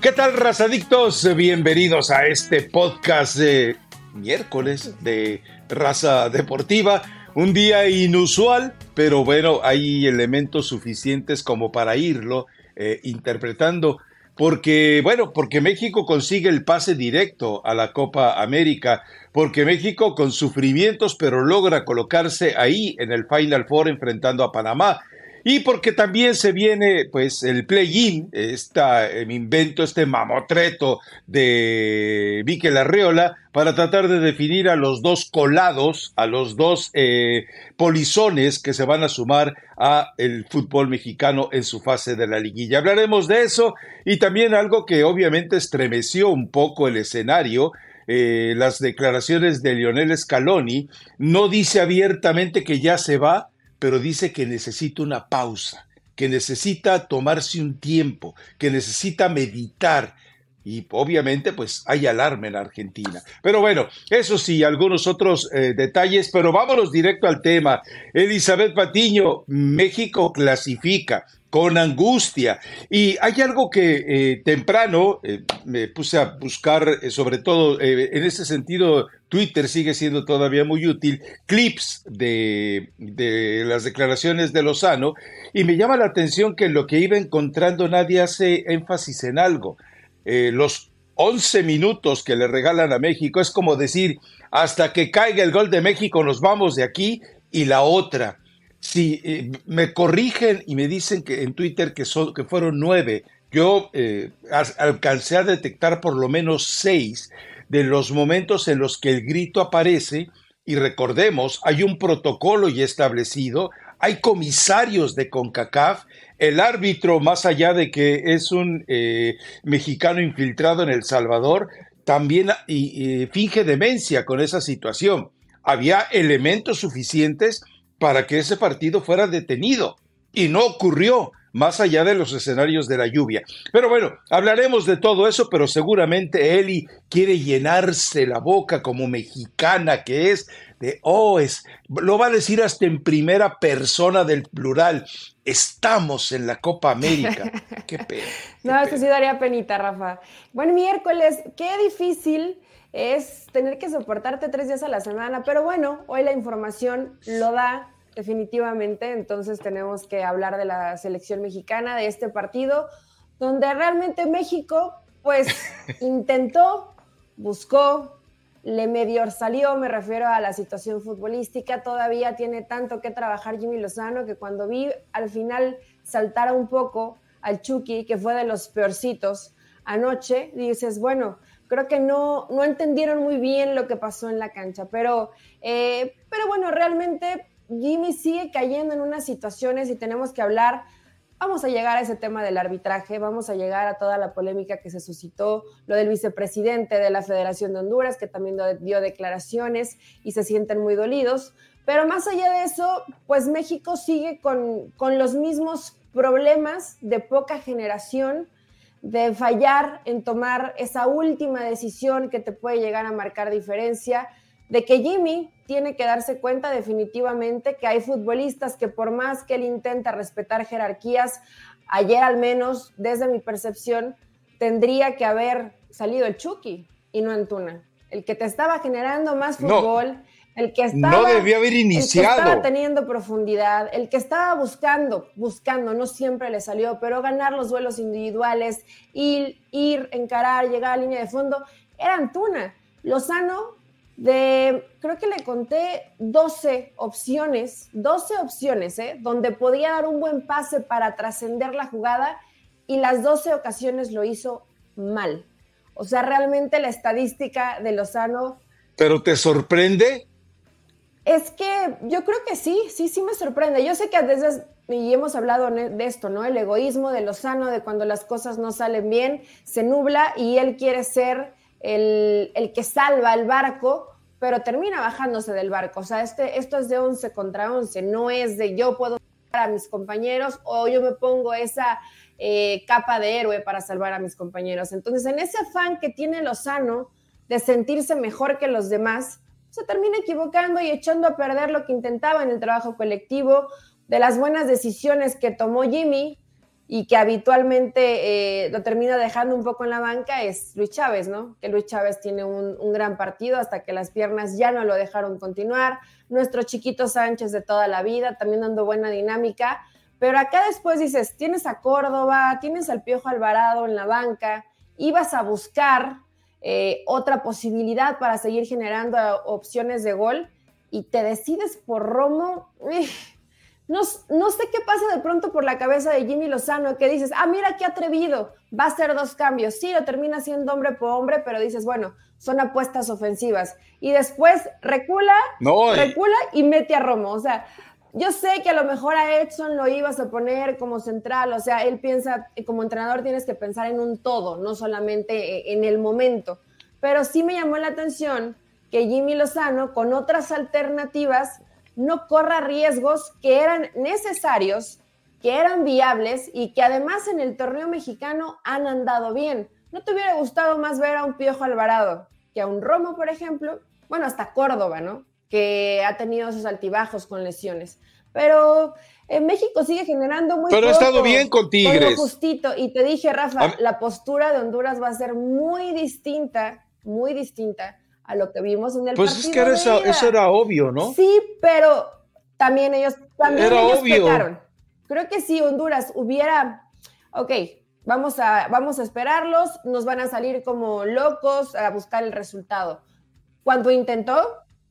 ¿Qué tal, razadictos? Bienvenidos a este podcast de miércoles de Raza Deportiva. Un día inusual, pero bueno, hay elementos suficientes como para irlo eh, interpretando. Porque, bueno, porque México consigue el pase directo a la Copa América, porque México con sufrimientos, pero logra colocarse ahí en el Final Four enfrentando a Panamá y porque también se viene pues el play-in, esta mi invento, este mamotreto de Miquel Arreola para tratar de definir a los dos colados, a los dos eh, polizones que se van a sumar a el fútbol mexicano en su fase de la liguilla. Hablaremos de eso y también algo que obviamente estremeció un poco el escenario, eh, las declaraciones de Lionel Scaloni, no dice abiertamente que ya se va, pero dice que necesita una pausa, que necesita tomarse un tiempo, que necesita meditar. Y obviamente, pues hay alarma en Argentina. Pero bueno, eso sí, algunos otros eh, detalles, pero vámonos directo al tema. Elizabeth Patiño, México clasifica con angustia. Y hay algo que eh, temprano eh, me puse a buscar, eh, sobre todo en ese sentido, Twitter sigue siendo todavía muy útil, clips de, de, las declaraciones de Lozano, y me llama la atención que lo que iba encontrando nadie hace énfasis en algo. los 11 minutos que le regalan a México es como decir, hasta que caiga el gol de México nos vamos de aquí, y la otra si eh, me corrigen y me dicen que en Twitter que, son, que fueron nueve, yo eh, alcancé a detectar por lo menos seis de los momentos en los que el grito aparece y recordemos, hay un protocolo ya establecido, hay comisarios de CONCACAF, el árbitro, más allá de que es un eh, mexicano infiltrado en El Salvador, también finge demencia con esa situación. Había elementos suficientes para que ese partido fuera detenido. Y no ocurrió más allá de los escenarios de la lluvia. Pero bueno, hablaremos de todo eso, pero seguramente Eli quiere llenarse la boca como mexicana que es de, oh, es, lo va a decir hasta en primera persona del plural. Estamos en la Copa América. Qué pena. no, eso sí daría penita, Rafa. Buen miércoles, qué difícil es tener que soportarte tres días a la semana, pero bueno, hoy la información lo da definitivamente, entonces tenemos que hablar de la selección mexicana, de este partido, donde realmente México pues intentó, buscó, le medio salió, me refiero a la situación futbolística, todavía tiene tanto que trabajar Jimmy Lozano que cuando vi al final saltar un poco al Chucky, que fue de los peorcitos anoche, dices, bueno, creo que no, no entendieron muy bien lo que pasó en la cancha, pero, eh, pero bueno, realmente Jimmy sigue cayendo en unas situaciones y tenemos que hablar. Vamos a llegar a ese tema del arbitraje, vamos a llegar a toda la polémica que se suscitó, lo del vicepresidente de la Federación de Honduras, que también dio declaraciones y se sienten muy dolidos. Pero más allá de eso, pues México sigue con, con los mismos problemas de poca generación, de fallar en tomar esa última decisión que te puede llegar a marcar diferencia, de que Jimmy tiene que darse cuenta definitivamente que hay futbolistas que por más que él intenta respetar jerarquías, ayer al menos, desde mi percepción, tendría que haber salido el Chucky y no Antuna. El que te estaba generando más fútbol, el que estaba, no debió haber iniciado. El que estaba teniendo profundidad, el que estaba buscando, buscando, no siempre le salió, pero ganar los duelos individuales, ir, ir encarar, llegar a la línea de fondo, era Antuna. Lozano, de, creo que le conté 12 opciones, 12 opciones, ¿eh? donde podía dar un buen pase para trascender la jugada y las 12 ocasiones lo hizo mal. O sea, realmente la estadística de Lozano... ¿Pero te sorprende? Es que yo creo que sí, sí, sí me sorprende. Yo sé que a veces, y hemos hablado de esto, ¿no? El egoísmo de Lozano, de cuando las cosas no salen bien, se nubla y él quiere ser el, el que salva el barco, pero termina bajándose del barco. O sea, este, esto es de 11 contra 11, no es de yo puedo salvar a mis compañeros o yo me pongo esa eh, capa de héroe para salvar a mis compañeros. Entonces, en ese afán que tiene Lozano de sentirse mejor que los demás, se termina equivocando y echando a perder lo que intentaba en el trabajo colectivo, de las buenas decisiones que tomó Jimmy, y que habitualmente eh, lo termina dejando un poco en la banca es Luis Chávez, ¿no? Que Luis Chávez tiene un, un, gran partido hasta que las piernas ya no lo dejaron continuar. Nuestro chiquito Sánchez de toda la vida, también dando buena dinámica. Pero acá después dices, tienes a Córdoba, tienes al Piojo Alvarado en la banca, ibas a buscar eh, otra posibilidad para seguir generando opciones de gol y te decides por Romo. No, no, sé qué pasa de pronto por la cabeza de Jimmy Lozano, que dices, ah, mira qué atrevido, va a hacer dos cambios. Sí, lo termina siendo hombre por hombre, pero dices, bueno, son apuestas ofensivas. Y después recula, recula y mete a Romo. O sea, yo sé que a lo mejor a Edson lo ibas a poner como central, o sea, él piensa, como entrenador tienes que pensar en un todo, no solamente en el momento. Pero sí me llamó la atención que Jimmy Lozano, con otras alternativas, no corra riesgos que eran necesarios, que eran viables y que además en el torneo mexicano han andado bien. ¿No te hubiera gustado más ver a un Piojo Alvarado que a un Romo, por ejemplo? Bueno, hasta Córdoba, ¿no? Que ha tenido esos altibajos con lesiones. Pero en México sigue generando muy Pero ha estado bien con Tigres. justito. Y te dije, Rafa, la postura de Honduras va a ser muy distinta, muy distinta a lo que vimos en el pues partido. Pues es que eso, era obvio, ¿no? Sí, pero también ellos, también era obvio. Creo que si Honduras hubiera, ok, vamos a, vamos a esperarlos, nos van a salir como locos a buscar el resultado. Cuando intentó,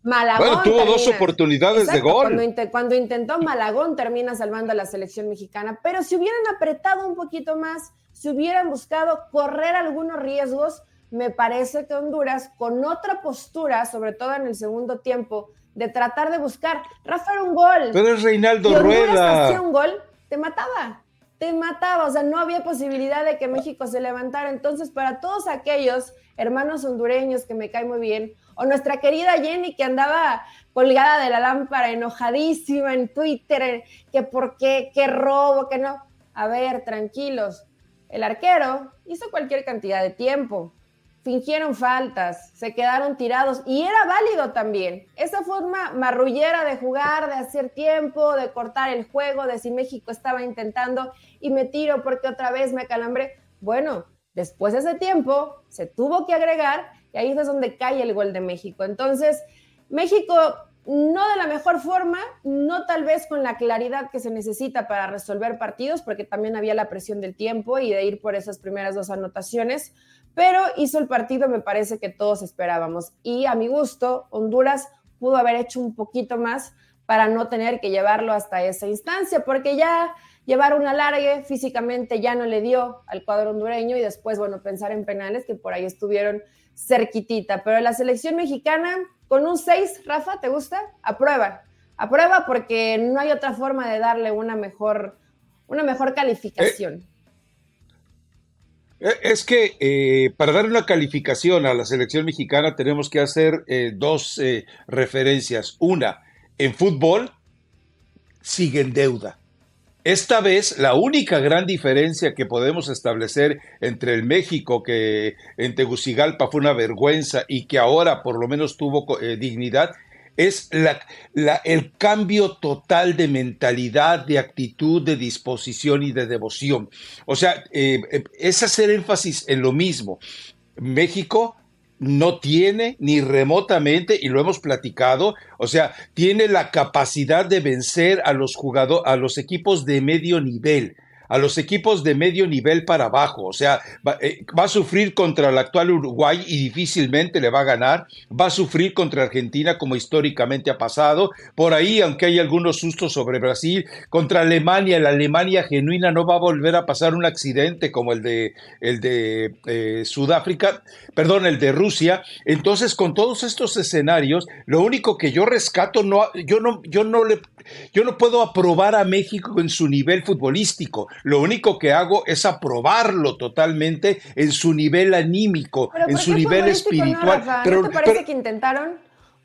Malagón. Bueno, tuvo dos oportunidades de gol. Cuando, cuando, intentó Malagón termina salvando a la selección mexicana. Pero si hubieran apretado un poquito más, si hubieran buscado correr algunos riesgos, me parece que Honduras, con otra postura, sobre todo en el segundo tiempo, de tratar de buscar, Rafa era un gol. Pero es Reinaldo Rueda. hacía un gol, te mataba, te mataba, o sea, no había posibilidad de que México se levantara. Entonces, para todos aquellos hermanos hondureños que me caen muy bien, o nuestra querida Jenny que andaba colgada de la lámpara, enojadísima en Twitter, que por qué, qué robo, que no. A ver, tranquilos. El arquero hizo cualquier cantidad de tiempo fingieron faltas, se quedaron tirados y era válido también. Esa forma marrullera de jugar, de hacer tiempo, de cortar el juego, de si México estaba intentando y me tiro porque otra vez me calambré. Bueno, después de ese tiempo se tuvo que agregar y ahí es donde cae el gol de México. Entonces, México no de la mejor forma, no tal vez con la claridad que se necesita para resolver partidos, porque también había la presión del tiempo y de ir por esas primeras dos anotaciones, pero hizo el partido, me parece que todos esperábamos. Y a mi gusto, Honduras pudo haber hecho un poquito más para no tener que llevarlo hasta esa instancia, porque ya llevar un alargue físicamente ya no le dio al cuadro hondureño y después, bueno, pensar en penales que por ahí estuvieron cerquitita. Pero la selección mexicana, con un 6, Rafa, ¿te gusta? Aprueba. Aprueba porque no hay otra forma de darle una mejor, una mejor calificación. Eh, eh, es que eh, para dar una calificación a la selección mexicana tenemos que hacer dos referencias. Una, en fútbol sigue en deuda. Esta vez la única gran diferencia que podemos establecer entre el México que en Tegucigalpa fue una vergüenza y que ahora por lo menos tuvo dignidad es el cambio total de mentalidad, de actitud, de disposición y de devoción. O sea, eh, eh, es hacer énfasis en lo mismo. México no tiene ni remotamente, y lo hemos platicado, o sea, tiene la capacidad de vencer a los jugadores, a los equipos de medio nivel a los equipos de medio nivel para abajo. O sea, eh, va, a sufrir contra el actual Uruguay y difícilmente le va a ganar. Va a sufrir contra Argentina como históricamente ha pasado. Por ahí, aunque hay algunos sustos sobre Brasil, contra Alemania, la Alemania genuina no va a volver a pasar un accidente como el de, el de eh, Sudáfrica, perdón, el de Rusia. Entonces, con todos estos escenarios, lo único que yo rescato, no, yo no, yo no le, yo no puedo aprobar a México en su nivel futbolístico lo único que hago es aprobarlo totalmente en su nivel anímico, en su nivel espiritual. pero, te parece que intentaron?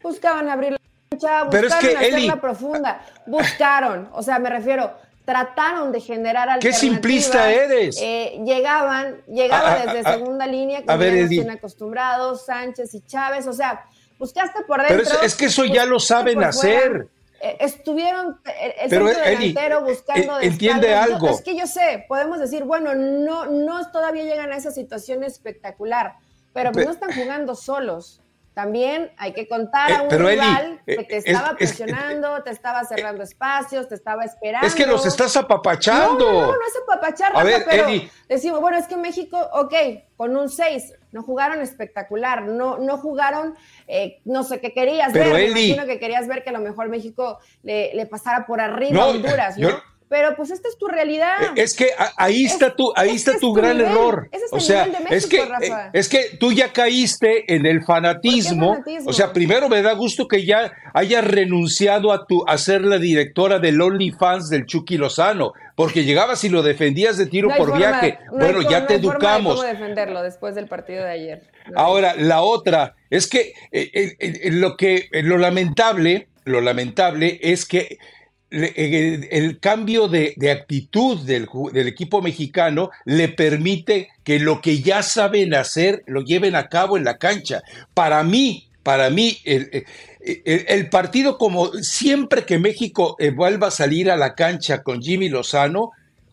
Buscaban abrir la cancha, buscaron hacerla profunda, buscaron, o sea, me refiero, trataron de generar alternativas. ¡Qué simplista eres! Eh, llegaban, llegaban desde segunda línea, como ya están acostumbrados, Sánchez y Chávez, o sea, buscaste por dentro. Pero es, que eso ya lo saben hacer. eh, estuvieron el centro delantero buscando entiende algo. es que yo sé, podemos decir, bueno, no, no todavía llegan a esa situación espectacular, pero pues no están jugando solos. También hay que contar a un rival que te estaba presionando, te estaba cerrando espacios, te estaba esperando. Es que los estás apapachando. No, no, no, es apapachar, a ver, pero decimos, bueno, es que México, ok, con un 6, no jugaron espectacular, no, no jugaron, eh, no sé qué querías ver, me imagino que querías ver que a lo mejor México le, pasara por arriba a Honduras, ¿no? Pero pues esta es tu realidad. Eh, es que ahí está tu, ahí está tu gran error. o sea, es que eh, es que tú ya caíste en el fanatismo. O sea, primero me da gusto que ya hayas renunciado a tu a ser la directora del OnlyFans del Chucky Lozano, porque llegabas y lo defendías de tiro por viaje. bueno, ya te educamos. cómo defenderlo después del partido de ayer. Ahora, la otra es que eh, lo que lo lamentable, lo lamentable es que el, cambio de, actitud del, equipo mexicano le permite que lo que ya saben hacer lo lleven a cabo en la cancha. Para mí, para mí, el, partido como siempre que México eh, vuelva a salir a la cancha con Jimmy Lozano,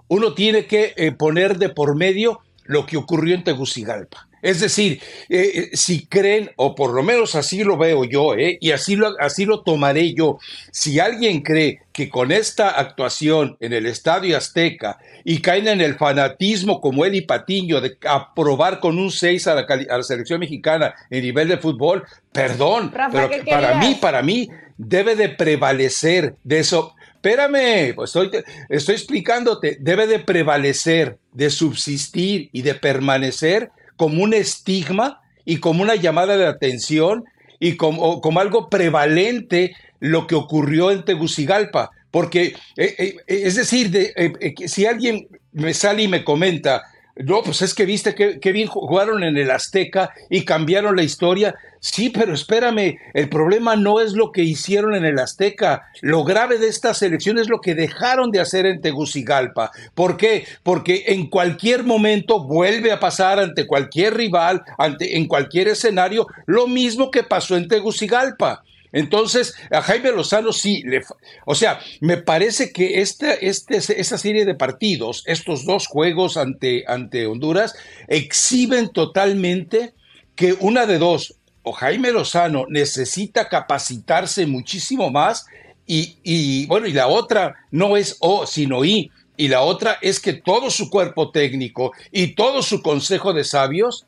uno tiene que eh, poner de por medio lo que ocurrió en Tegucigalpa. Es decir, eh, eh, si creen, o por lo menos así lo veo yo, eh, y así lo, así lo tomaré yo, si alguien cree que con esta actuación en el Estadio Azteca y caen en el fanatismo como Eddie Patiño de aprobar con un 6 a la, selección mexicana en nivel de fútbol, perdón, pero para mí, para mí, debe de prevalecer de eso. Espérame, pues estoy, estoy explicándote, debe de prevalecer, de subsistir y de permanecer como un estigma y como una llamada de atención y como, como algo prevalente lo que ocurrió en Tegucigalpa. Porque, eh, eh, es decir, de, eh, si alguien me sale y me comenta, no, pues es que viste que, bien jugaron en el Azteca y cambiaron la historia. Sí, pero espérame, el problema no es lo que hicieron en el Azteca. Lo grave de esta selección es lo que dejaron de hacer en Tegucigalpa. ¿Por qué? Porque en cualquier momento vuelve a pasar ante cualquier rival, ante, en cualquier escenario, lo mismo que pasó en Tegucigalpa. Entonces, a Jaime Lozano sí, le, o sea, me parece que esta, este, esta serie de partidos, estos dos juegos ante, ante Honduras, exhiben totalmente que una de dos, o Jaime Lozano necesita capacitarse muchísimo más y, y bueno, y la otra no es O, sino I, y la otra es que todo su cuerpo técnico y todo su consejo de sabios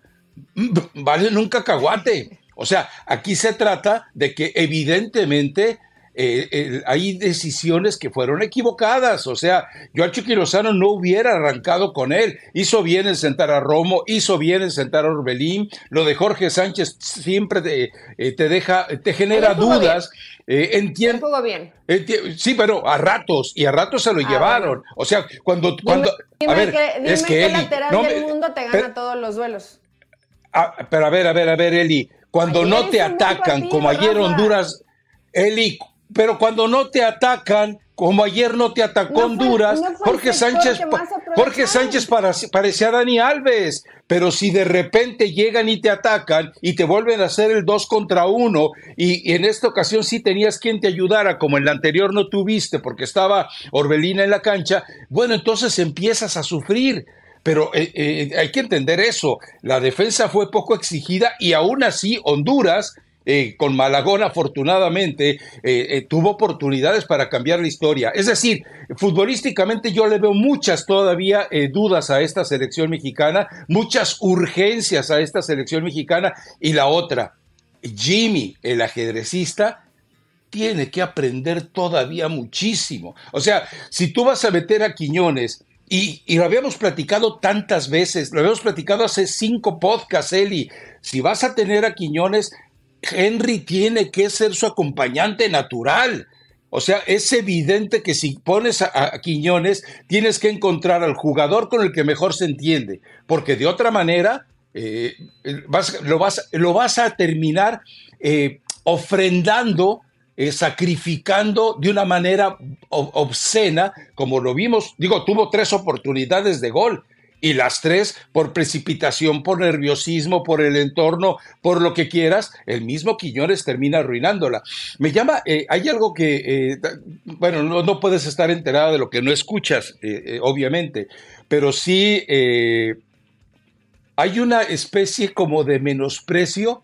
mm, valen un cacahuate. O sea, aquí se trata de que evidentemente eh, hay decisiones que fueron equivocadas. O sea, yo a Chucky Lozano no hubiera arrancado con él. Hizo bien en sentar a Romo, hizo bien en sentar a Orbelín. Lo de Jorge Sánchez siempre te, eh, deja, te genera dudas. Eh, entiendo. bien. sí, pero a ratos, y a ratos se lo ah, llevaron. O sea, cuando. cuando a ver, es que lateral del mundo te gana todos los duelos. Ah, pero a ver, a ver, a ver, Eli cuando no te atacan, como ayer Honduras, Eli, pero cuando no te atacan, como ayer no te atacó Honduras, Jorge Sánchez, Jorge Sánchez parecía Dani Alves, pero si de repente llegan y te atacan y te vuelven a hacer el dos contra uno, y, en esta ocasión sí tenías quien te ayudara, como en la anterior no tuviste porque estaba Orbelina en la cancha, bueno, entonces empiezas a sufrir. Pero eh, eh, hay que entender eso. La defensa fue poco exigida y aún así Honduras, eh, con Malagón afortunadamente, tuvo oportunidades para cambiar la historia. Es decir, futbolísticamente yo le veo muchas todavía dudas a esta selección mexicana, muchas urgencias a esta selección mexicana. Y la otra, Jimmy, el ajedrecista, tiene que aprender todavía muchísimo. O sea, si tú vas a meter a Quiñones, y, lo habíamos platicado tantas veces, lo habíamos platicado hace cinco podcasts, Eli. Si vas a tener a Quiñones, Henry tiene que ser su acompañante natural. O sea, es evidente que si pones a, Quiñones, tienes que encontrar al jugador con el que mejor se entiende, porque de otra manera eh, lo, vas, lo, vas, a terminar eh, ofrendando eh, sacrificando de una manera obscena, como lo vimos, digo, tuvo tres oportunidades de gol y las tres por precipitación, por nerviosismo, por el entorno, por lo que quieras, el mismo Quiñones termina arruinándola. Me llama, eh, hay algo que, eh, bueno, no, puedes estar enterado de lo que no escuchas, obviamente, pero sí hay una especie como de menosprecio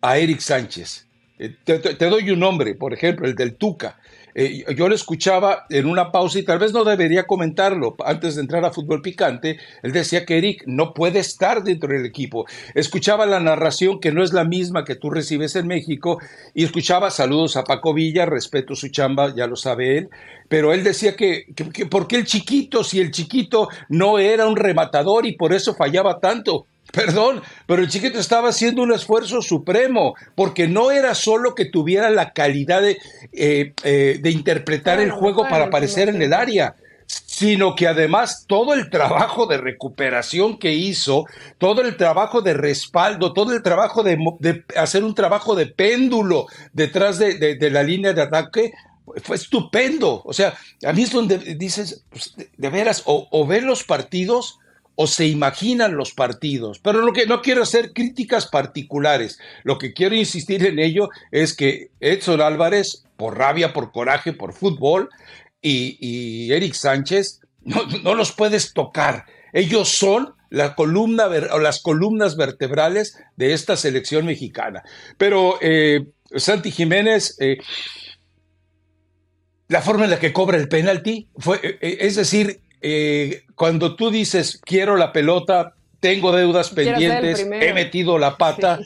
a Eric Sánchez. Te, te, doy un nombre, por ejemplo, el del Tuca. Eh, yo lo escuchaba en una pausa y tal vez no debería comentarlo antes de entrar a fútbol picante. Él decía que Eric no puede estar dentro del equipo. Escuchaba la narración que no es la misma que tú recibes en México y escuchaba saludos a Paco Villa, respeto su chamba, ya lo sabe él, pero él decía que, que, ¿por qué el chiquito si el chiquito no era un rematador y por eso fallaba tanto? Perdón, pero el chiquito estaba haciendo un esfuerzo supremo, porque no era solo que tuviera la calidad de, eh, eh, de interpretar el juego para aparecer en el área, sino que además todo el trabajo de recuperación que hizo, todo el trabajo de respaldo, todo el trabajo de, hacer un trabajo de péndulo detrás de, la línea de ataque, fue estupendo. O sea, a mí es donde dices, pues, de, veras, o, o ver los partidos o se imaginan los partidos. Pero lo que no quiero hacer críticas particulares. Lo que quiero insistir en ello es que Edson Álvarez, por rabia, por coraje, por fútbol, y, Eric Sánchez, no, los puedes tocar. Ellos son la columna o las columnas vertebrales de esta selección mexicana. Pero eh, Santi Jiménez, eh, la forma en la que cobra el penalti, fue, eh, es decir, eh, cuando tú dices quiero la pelota, tengo deudas pendientes, he metido la pata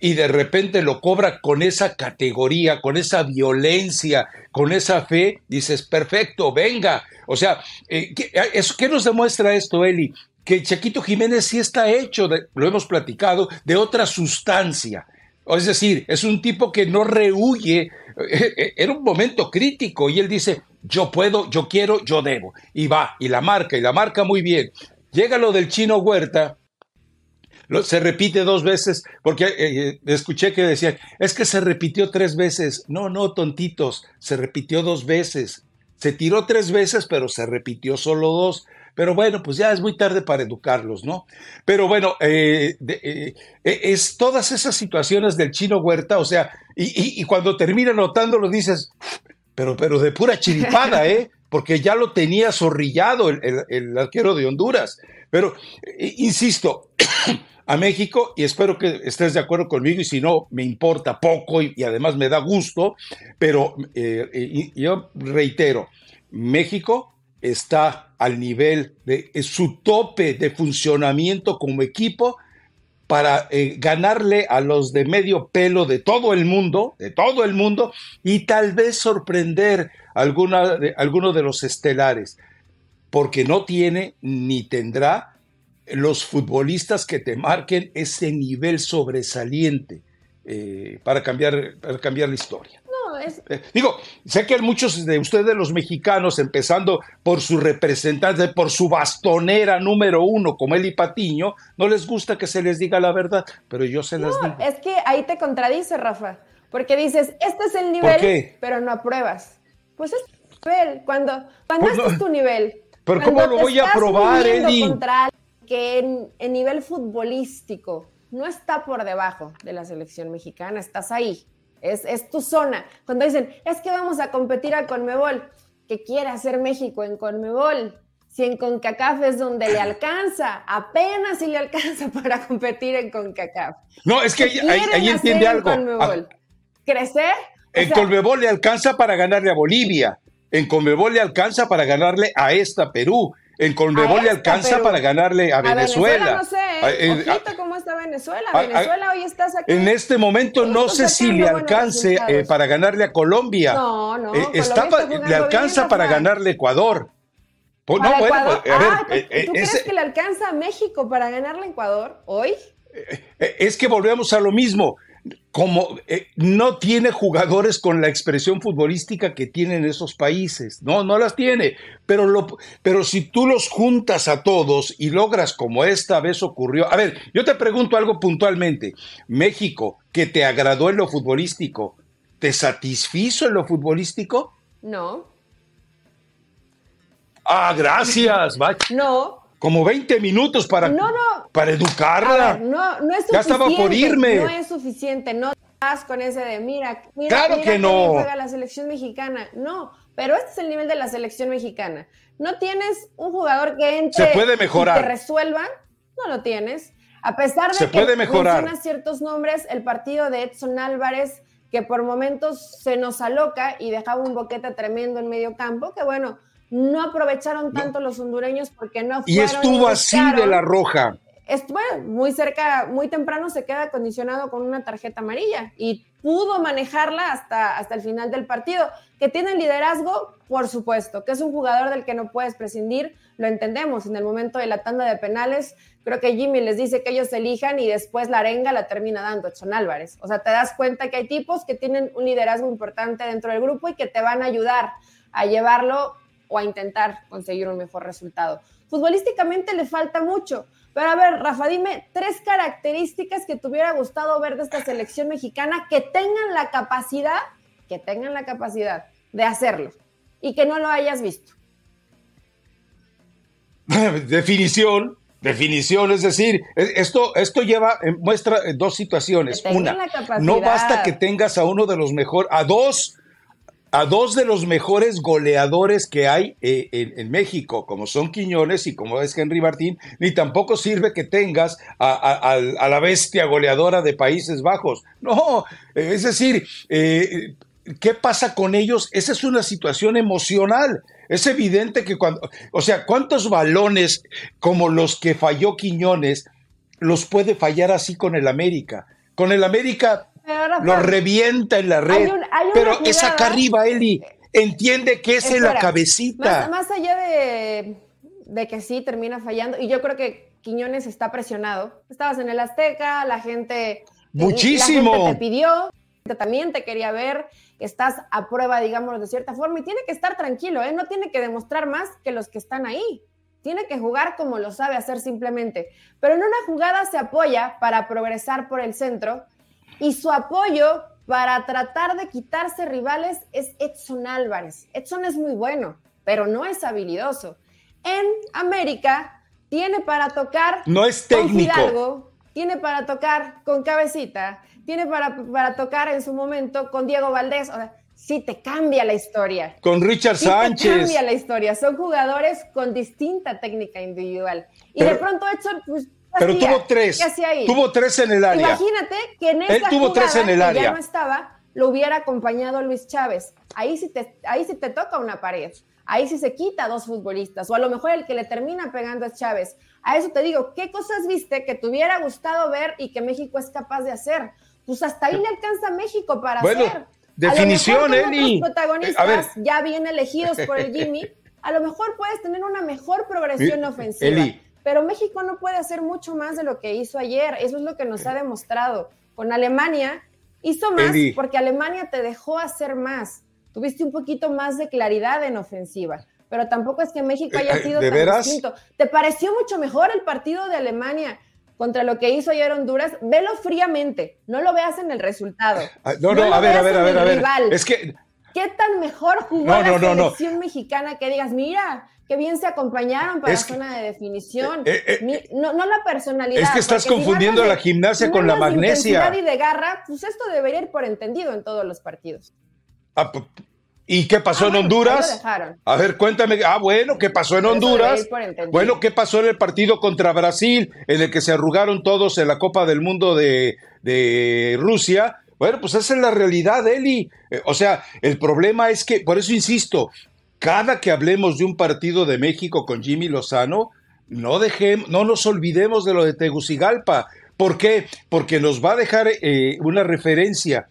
y de repente lo cobra con esa categoría, con esa violencia, con esa fe, dices, perfecto, venga. O sea, eh, ¿qué, nos demuestra esto, Eli? Que Chiquito Jiménez sí está hecho, lo hemos platicado, de otra sustancia. Es decir, es un tipo que no rehuye, eh, era un momento crítico y él dice, yo puedo, yo quiero, yo debo. Y va, y la marca, y la marca muy bien. Llega lo del chino Huerta, se repite dos veces, porque eh, eh, escuché que decían, es que se repitió tres veces. No, no, tontitos, se repitió dos veces. Se tiró tres veces, pero se repitió solo dos. Pero bueno, pues ya es muy tarde para educarlos, ¿no? Pero bueno, eh, es todas esas situaciones del chino Huerta, o sea, y, cuando termina notándolo dices, pero, pero de pura chiripada, ¿eh? Porque ya lo tenía zorrillado el, arquero de Honduras. Pero, eh, insisto, a México, y espero que estés de acuerdo conmigo, y si no, me importa poco y, además me da gusto, pero eh, yo reitero, México está al nivel de su tope de funcionamiento como equipo para eh, ganarle a los de medio pelo de todo el mundo, de todo el mundo, y tal vez sorprender a alguno de los estelares, porque no tiene ni tendrá los futbolistas que te marquen ese nivel sobresaliente eh, para cambiar la historia. Eh, digo, sé que muchos de ustedes, los mexicanos, empezando por su representante, por su bastonera número uno, como Eli Patiño, no les gusta que se les diga la verdad, pero yo se las digo. Es que ahí te contradice, Rafa, porque dices, este es el nivel, pero no apruebas. Pues es nivel, cuando, cuando pues este es tu nivel. Pero ¿cómo lo voy a probar, Eli? Contra que en, en nivel futbolístico no está por debajo de la selección mexicana, estás ahí. Es, tu zona. Cuando dicen, es que vamos a competir a Conmebol, ¿qué quiere hacer México en Conmebol? Si en CONCACAF es donde le alcanza, apenas si le alcanza para competir en CONCACAF. No, es que ahí, entiende algo. Ah, ¿Crecer? En Conmebol le alcanza para ganarle a Bolivia. En Conmebol le alcanza para ganarle a esta Perú. En Conmebol le alcanza para ganarle a, Venezuela. no sé, ¿eh? cómo está Venezuela. Venezuela hoy estás aquí. En este momento no sé si le alcance eh, para ganarle a Colombia. No, no. Eh, le alcanza para ganarle a Ecuador. no, bueno, pues, a ver, ah, ¿Tú crees que le alcanza a México para ganarle a Ecuador hoy? Es que volvemos a lo mismo como eh, no tiene jugadores con la expresión futbolística que tienen esos países, no, no las tiene, pero, lo, pero si tú los juntas a todos y logras como esta vez ocurrió, a ver, yo te pregunto algo puntualmente, México, que te agradó en lo futbolístico, ¿te satisfizo en lo futbolístico? No. Ah, gracias. No, como 20 minutos para, no, no. para educarla. no, no es suficiente. Ya estaba por irme. No es suficiente. No vas con ese de mira, mira, claro mira que no. juega la selección mexicana. No, pero este es el nivel de la selección mexicana. No tienes un jugador que entre Se puede mejorar. y que resuelva. No lo tienes. A pesar de Se que puede mejorar. mencionas ciertos nombres, el partido de Edson Álvarez, que por momentos se nos aloca y dejaba un boquete tremendo en medio campo, que bueno, no aprovecharon tanto los hondureños porque no Y fueron estuvo así de la roja. Bueno, muy cerca, muy temprano se queda condicionado con una tarjeta amarilla y pudo manejarla hasta, hasta el final del partido. Que tiene liderazgo, por supuesto, que es un jugador del que no puedes prescindir, lo entendemos. En el momento de la tanda de penales, creo que Jimmy les dice que ellos elijan y después la arenga la termina dando Edson Álvarez. O sea, te das cuenta que hay tipos que tienen un liderazgo importante dentro del grupo y que te van a ayudar a llevarlo o a intentar conseguir un mejor resultado. Futbolísticamente le falta mucho. Pero a ver, Rafa, dime tres características que te hubiera gustado ver de esta selección mexicana que tengan la capacidad, que tengan la capacidad de hacerlo y que no lo hayas visto. definición, definición, es decir, es- esto, esto lleva, eh, muestra eh, dos situaciones. Una, no basta que tengas a uno de los mejores, a dos, a dos de los mejores goleadores que hay eh, en, México, como son Quiñones y como es Henry Martín, ni tampoco sirve que tengas a, la bestia goleadora de Países Bajos. No, es decir, eh, ¿qué pasa con ellos? Esa es una situación emocional. Es evidente que cuando, o sea, ¿cuántos balones como los que falló Quiñones los puede fallar así con el América? Con el América Rafa, lo revienta en la red. un- hay una pero jugada- es acá arriba, Eli. Entiende que es en la cabecita. Más, más allá de, de que sí termina fallando, y yo creo que Quiñones está presionado. Estabas en el Azteca, la gente. Muchísimo. La gente te pidió, también te quería ver, estás a prueba, digamos, de cierta forma, y tiene que estar tranquilo, ¿eh? No tiene que demostrar más que los que están ahí. Tiene que jugar como lo sabe hacer simplemente. Pero en una jugada se apoya para progresar por el centro y su apoyo para tratar de quitarse rivales es Edson Álvarez. Edson es muy bueno, pero no es habilidoso. En América tiene para tocar No es con técnico. Fidalgo, tiene para tocar con Cabecita, tiene para, para tocar en su momento con Diego Valdés. O sea, sí te cambia la historia. Con Richard Sí te Sánchez. cambia la historia. Son jugadores con distinta técnica individual. Y Pero- de pronto Edson, pues, ¿qué Pero hacía? tuvo tres. ¿Qué hacía ahí? Tuvo tres en el área. Imagínate que en esa Él tuvo jugada tres en el que área. ya no estaba, lo hubiera acompañado Luis Chávez. Ahí sí te, ahí sí te toca una pared. Ahí sí se quita a dos futbolistas. O a lo mejor el que le termina pegando es Chávez. A eso te digo, ¿qué cosas viste que te hubiera gustado ver y que México es capaz de hacer? Pues hasta ahí le alcanza a México para Bueno, hacer. definición, Eli. otros protagonistas A ver. ya bien elegidos por el Jimmy, a lo mejor puedes tener una mejor progresión Eh, ofensiva. Eli. Pero México no puede hacer mucho más de lo que hizo ayer. Eso es lo que nos ha demostrado. Con Alemania hizo más Eli. porque Alemania te dejó hacer más. Tuviste un poquito más de claridad en ofensiva. Pero tampoco es que México haya Eh, sido ¿de tan veras? distinto. ¿Te pareció mucho mejor el partido de Alemania contra lo que hizo ayer Honduras? Velo fríamente. No lo veas en el resultado. Ah, No, No a ver, a ver, a ver, a ver. Es que ¿Qué tan mejor jugó No, la no. selección mexicana que digas, mira, qué bien se acompañaron para Es la que- zona de definición? Eh, eh, Mi- no, no la personalidad. es que estás si confundiendo la gimnasia si con la magnesia. y de garra, pues esto debería ir por entendido en todos los partidos. Ah, ¿Y qué pasó Ah, en Honduras? A ver, cuéntame. Ah, bueno, ¿qué pasó en Honduras? Bueno, ¿qué pasó en el partido contra Brasil, en el que se arrugaron todos en la Copa del Mundo de, de Rusia? Bueno, pues esa es la realidad, Eli. Eh, o sea, el problema es que, por eso insisto, cada que hablemos de un partido de México con Jimmy Lozano, no dejemos, no nos olvidemos de lo de Tegucigalpa. ¿Por qué? Porque nos va a dejar eh, una referencia.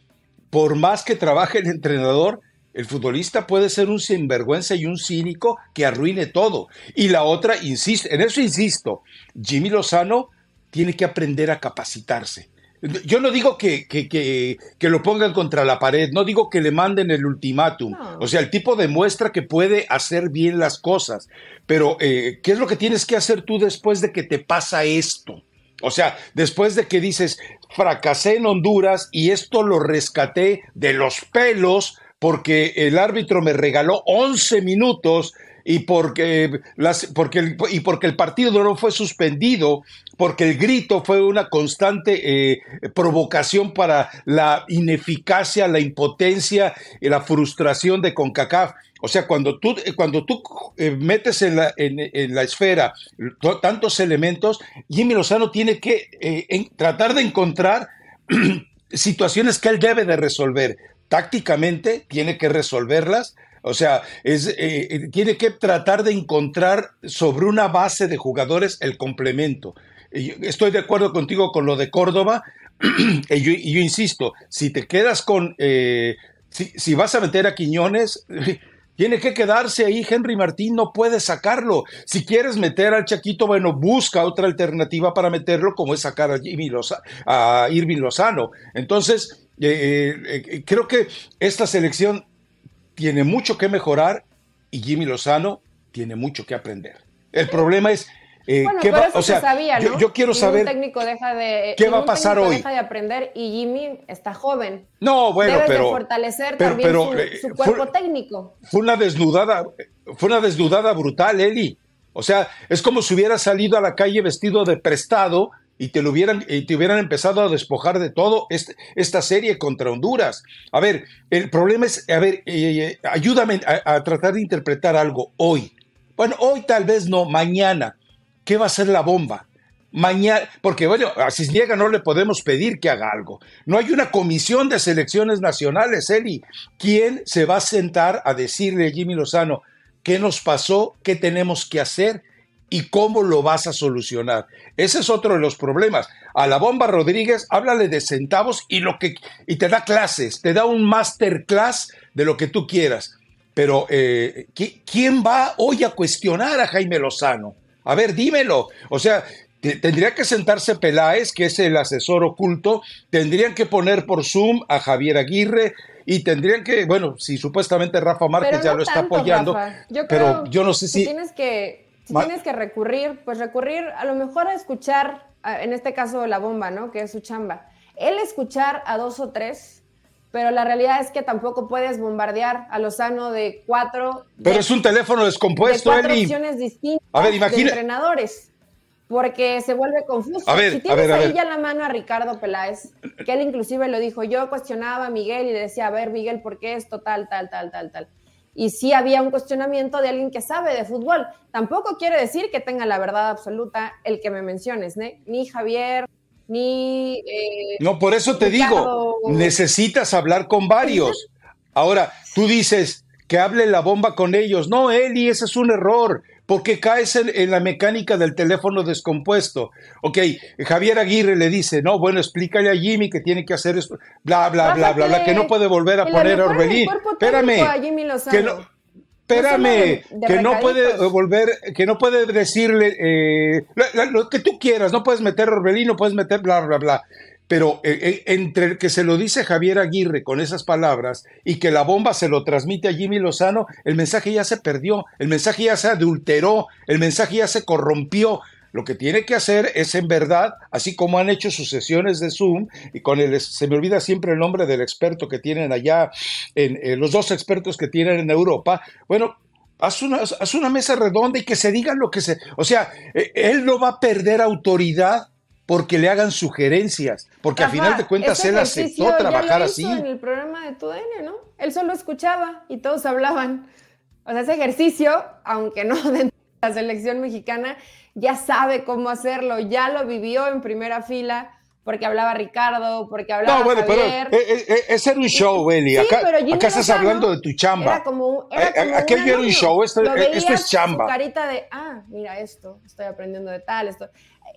Por más que trabaje el entrenador, el futbolista puede ser un sinvergüenza y un cínico que arruine todo. Y la otra, insisto, en eso insisto, Jimmy Lozano tiene que aprender a capacitarse. Yo no digo que, que, que, que lo pongan contra la pared, no digo que le manden el ultimátum. No. O sea, el tipo demuestra que puede hacer bien las cosas. Pero, eh, ¿qué es lo que tienes que hacer tú después de que te pasa esto? O sea, después de que dices, fracasé en Honduras y esto lo rescaté de los pelos porque el árbitro me regaló 11 minutos y porque, las, porque, el, y porque el partido no fue suspendido, porque el grito fue una constante eh, provocación para la ineficacia, la impotencia y la frustración de CONCACAF. O sea, cuando tú, cuando tú eh, metes en la, en, la esfera tantos elementos, Jimmy Lozano tiene que eh, tratar de encontrar situaciones que él debe de resolver. Tácticamente tiene que resolverlas, o sea, es, eh, eh, tiene que tratar de encontrar sobre una base de jugadores el complemento. Estoy de acuerdo contigo con lo de Córdoba y yo, insisto, si te quedas con, eh, si, vas a meter a Quiñones, tiene que quedarse ahí, Henry Martín no puede sacarlo. Si quieres meter al Chaquito, bueno, busca otra alternativa para meterlo, como es sacar a, Jimmy a Irving Lozano. Entonces, creo que esta selección tiene mucho que mejorar y Jimmy Lozano tiene mucho que aprender. El problema es eh, ¿qué va, o sea, sabía, ¿no? yo, quiero saber técnico deja de, qué va a pasar hoy. Deja de aprender y Jimmy está joven. No, bueno, pero de fortalecer también su, eh, cuerpo técnico. Fue una desnudada, fue una desnudada brutal, Eli. O sea, es como si hubiera salido a la calle vestido de prestado y te lo hubieran, te hubieran empezado a despojar de todo este, esta serie contra Honduras. A ver, el problema es, a ver, eh, eh, ayúdame a, tratar de interpretar algo hoy. Bueno, hoy tal vez no, mañana. ¿Qué va a ser la bomba? Mañana, porque bueno, a Cisniega no le podemos pedir que haga algo. No hay una comisión de selecciones nacionales, Eli. ¿Quién se va a sentar a decirle a Jimmy Lozano qué nos pasó, qué tenemos que hacer? Y cómo lo vas a solucionar. Ese es otro de los problemas. A la bomba Rodríguez, háblale de centavos y lo que y te da clases, te da un masterclass de lo que tú quieras. Pero eh, ¿quién va hoy a cuestionar a Jaime Lozano? A ver, dímelo. O sea, tendría que sentarse Peláez, que es el asesor oculto, tendrían que poner por Zoom a Javier Aguirre y tendrían que, bueno, si supuestamente Rafa Márquez ya lo está apoyando, pero yo no sé si... Tienes que si tienes que recurrir, pues recurrir a lo mejor a escuchar, en este caso la bomba, ¿no? Que es su chamba. Él escuchar a dos o tres, pero la realidad es que tampoco puedes bombardear a Lozano de cuatro. Pero es un teléfono descompuesto, de cuatro opciones distintas a ver, de entrenadores. Porque se vuelve confuso. A ver, si tienes a ahí ya la mano a Ricardo Peláez, que él inclusive lo dijo, yo cuestionaba a Miguel y le decía, a ver, Miguel, ¿por qué esto tal, tal, tal, tal, tal? Y sí había un cuestionamiento de alguien que sabe de fútbol. Tampoco quiere decir que tenga la verdad absoluta el que me menciones, ni Javier, ni... Eh, no, por eso te digo, necesitas hablar con varios. Ahora, tú dices que hable la bomba con ellos. No, Eli, ese es un error porque caes en, la mecánica del teléfono descompuesto. Ok, Javier Aguirre le dice, no, bueno, explícale a Jimmy que tiene que hacer esto, bla, bla, bla, bla, bla, que no puede volver a poner a Orbelín. Espérame, que no, espérame, que no puede volver, que no puede decirle eh, lo, que tú quieras, no puedes meter a Orbelín, no puedes meter bla, bla, bla pero eh, eh, entre que se lo dice Javier Aguirre con esas palabras y que la bomba se lo transmite a Jimmy Lozano, el mensaje ya se perdió, el mensaje ya se adulteró, el mensaje ya se corrompió. Lo que tiene que hacer es en verdad, así como han hecho sus sesiones de Zoom, y con el, se me olvida siempre el nombre del experto que tienen allá, en, eh, los dos expertos que tienen en Europa, bueno, Haz una, haz una, mesa redonda y que se diga lo que se... O sea, él no va a perder autoridad porque le hagan sugerencias, porque al final de cuentas él aceptó trabajar así. En el programa de TUDN, ¿no? Él solo escuchaba y todos hablaban. O sea, ese ejercicio, aunque no dentro de la selección mexicana, ya sabe cómo hacerlo, ya lo vivió en primera fila porque hablaba Ricardo, porque hablaba No, bueno, pero eh, eh, eh, ese era un show, Eli. acá, acá estás hablando de tu chamba. Era como, era como Aquello era un show, esto, esto es chamba. Su carita de, ah, mira esto, estoy aprendiendo de tal, esto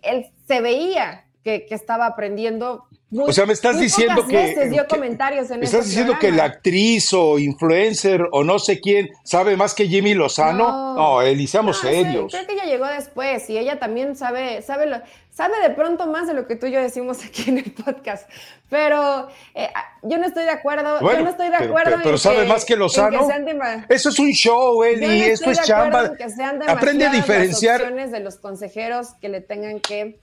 él se veía que, estaba aprendiendo. Muy, o sea, me estás diciendo que. dio comentarios en me estás diciendo que la actriz o influencer o no sé quién sabe más que Jimmy Lozano. No, no seamos serios. creo que ella llegó después y ella también sabe, sabe, lo, sabe de pronto más de lo que tú y yo decimos aquí en el podcast. Pero eh, yo no estoy de acuerdo. yo no estoy de acuerdo. Pero, sabe más que Lozano. Eso es un show, Eli. eso es chamba. Aprende a diferenciar. Las opciones de los consejeros que le tengan que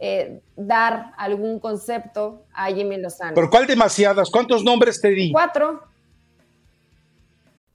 eh, dar algún concepto a Jimmy Lozano. ¿Pero cuál demasiadas? ¿Cuántos nombres te di? Cuatro.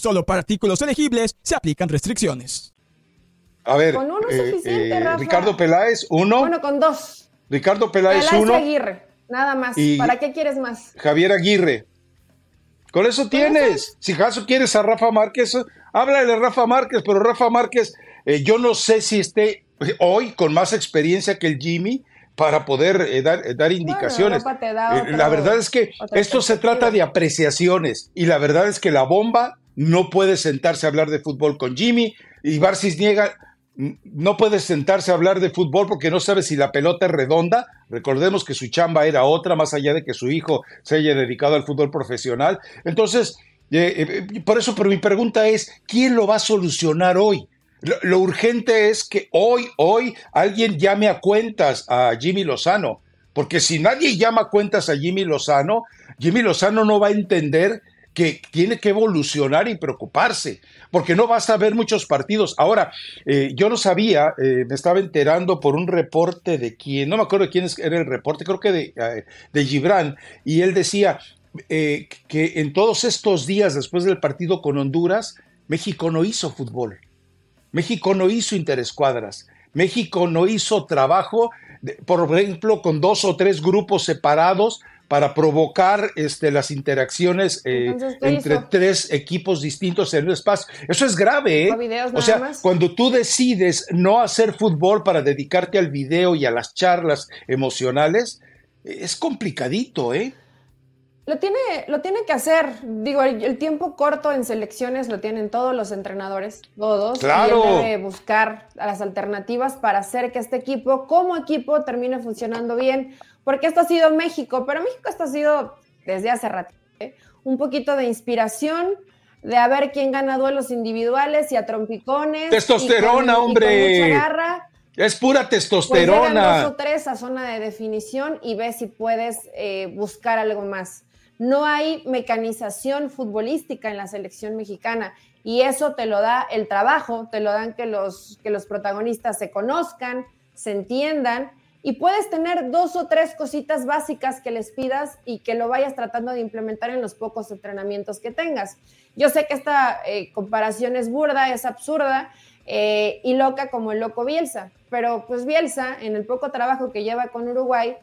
Solo para artículos elegibles se aplican restricciones. A ver, con uno eh, suficiente, eh, Ricardo Peláez, uno. Bueno, con dos. Ricardo Peláez, Peláez uno. Aguirre, nada más. ¿Para qué quieres más? Javier Aguirre. Con eso tienes. Si acaso quieres a Rafa Márquez, háblale de Rafa Márquez, pero Rafa Márquez, eh, yo no sé si esté hoy con más experiencia que el Jimmy para poder dar, dar, indicaciones. la verdad es que esto se trata de apreciaciones y la verdad es que la bomba no puede sentarse a hablar de fútbol con Jimmy y Barcis niega, no puede sentarse a hablar de fútbol porque no sabe si la pelota es redonda. Recordemos que su chamba era otra, más allá de que su hijo se haya dedicado al fútbol profesional. Entonces, eh, eh, por eso, pero mi pregunta es, ¿quién lo va a solucionar hoy? Lo, lo, urgente es que hoy, hoy, alguien llame a cuentas a Jimmy Lozano, porque si nadie llama a cuentas a Jimmy Lozano, Jimmy Lozano no va a entender que tiene que evolucionar y preocuparse, porque no vas a ver muchos partidos. Ahora, eh, yo no sabía, eh, me estaba enterando por un reporte de quién, no me acuerdo de quién era el reporte, creo que de, eh, de Gibran, y él decía que en todos estos días después del partido con Honduras, México no hizo fútbol, México no hizo interescuadras, México no hizo trabajo, por ejemplo, con dos o tres grupos separados para provocar este, las interacciones eh, entre tres equipos distintos en un espacio. Eso es grave, ¿eh? O sea, cuando tú decides no hacer fútbol para dedicarte al video y a las charlas emocionales, es complicadito, ¿eh? Lo tiene, lo tiene que hacer. Digo, el, tiempo corto en selecciones lo tienen todos los entrenadores, todos. Claro. Y él debe buscar las alternativas para hacer que este equipo, como equipo, termine funcionando bien porque esto ha sido México, pero México esto ha sido desde hace rato. ¿eh? Un poquito de inspiración, de a ver quién gana duelos individuales y a trompicones. Testosterona, hombre. Es pura pues testosterona. Pues dos o tres a zona de definición y ve si puedes eh, buscar algo más. No hay mecanización futbolística en la selección mexicana y eso te lo da el trabajo, te lo dan que los, que los protagonistas se conozcan, se entiendan y puedes tener dos o tres cositas básicas que les pidas y que lo vayas tratando de implementar en los pocos entrenamientos que tengas. Yo sé que esta eh, comparación es burda, es absurda eh, y loca como el loco Bielsa, pero pues Bielsa, en el poco trabajo que lleva con Uruguay,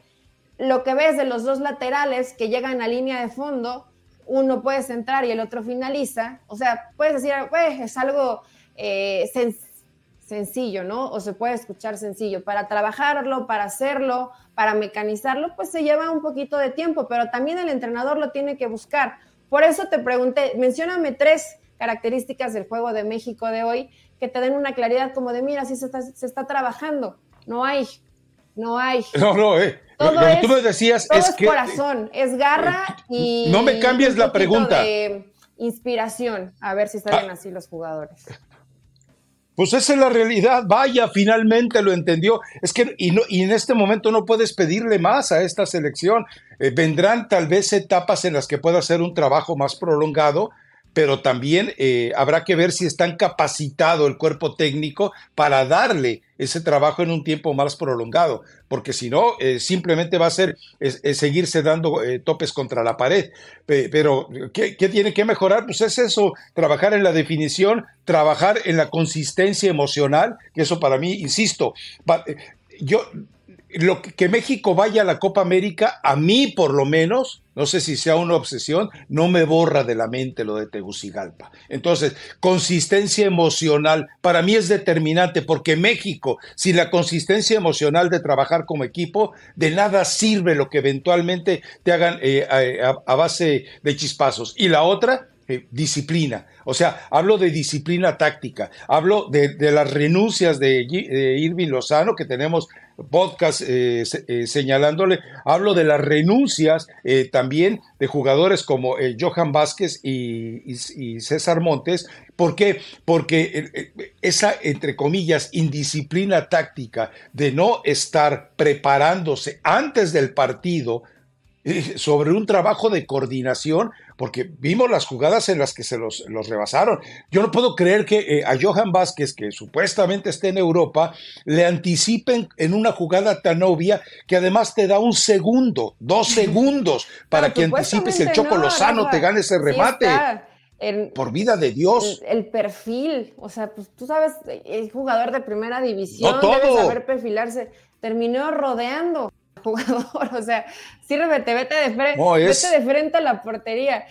lo que ves de los dos laterales que llegan a línea de fondo, uno puede centrar y el otro finaliza, o sea, puedes decir, es algo eh, sencillo ¿no? O se puede escuchar sencillo. Para trabajarlo, para hacerlo, para mecanizarlo, pues se lleva un poquito de tiempo, pero también el entrenador lo tiene que buscar. Por eso te pregunté, mencióname tres características del juego de México de hoy que te den una claridad como de, mira, si se está, trabajando. No hay, no hay. No, no, eh. Todo lo que tú me decías es, que, corazón, es garra y... No me cambies la pregunta. De inspiración, a ver si salen ah. así los jugadores. Pues esa es la realidad. Vaya, finalmente lo entendió. Es que, y, no, y en este momento no puedes pedirle más a esta selección. Eh, vendrán tal vez etapas en las que pueda hacer un trabajo más prolongado, pero también eh, habrá que ver si están capacitado el cuerpo técnico para darle ese trabajo en un tiempo más prolongado, porque si no, eh, simplemente va a ser seguirse dando eh, topes contra la pared. pero, ¿qué, tiene que mejorar? Pues es eso, trabajar en la definición, trabajar en la consistencia emocional, que eso para mí, insisto, yo lo que, México vaya a la Copa América, a mí por lo menos, no sé si sea una obsesión, no me borra de la mente lo de Tegucigalpa. Entonces, consistencia emocional para mí es determinante porque México, sin la consistencia emocional de trabajar como equipo, de nada sirve lo que eventualmente te hagan eh, a, base de chispazos. Y la otra, eh, disciplina. O sea, hablo de disciplina táctica, hablo de, las renuncias de, Irving Lozano, que tenemos podcast eh, eh, señalándole, hablo de las renuncias también de jugadores como Johan Vázquez y, y, César Montes. ¿Por qué? Porque esa, entre comillas, indisciplina táctica de no estar preparándose antes del partido, sobre un trabajo de coordinación, porque vimos las jugadas en las que se los, rebasaron. Yo no puedo creer que eh, a Johan Vázquez, que supuestamente esté en Europa, le anticipen en una jugada tan obvia que además te da un segundo, dos segundos para que anticipes el Choco Lozano, te gane ese remate. Por vida de Dios. El, perfil, o sea, pues tú sabes, el jugador de primera división debe saber perfilarse. Terminó rodeando jugador, o sea, sírvete, vete de frente, vete de frente a la portería.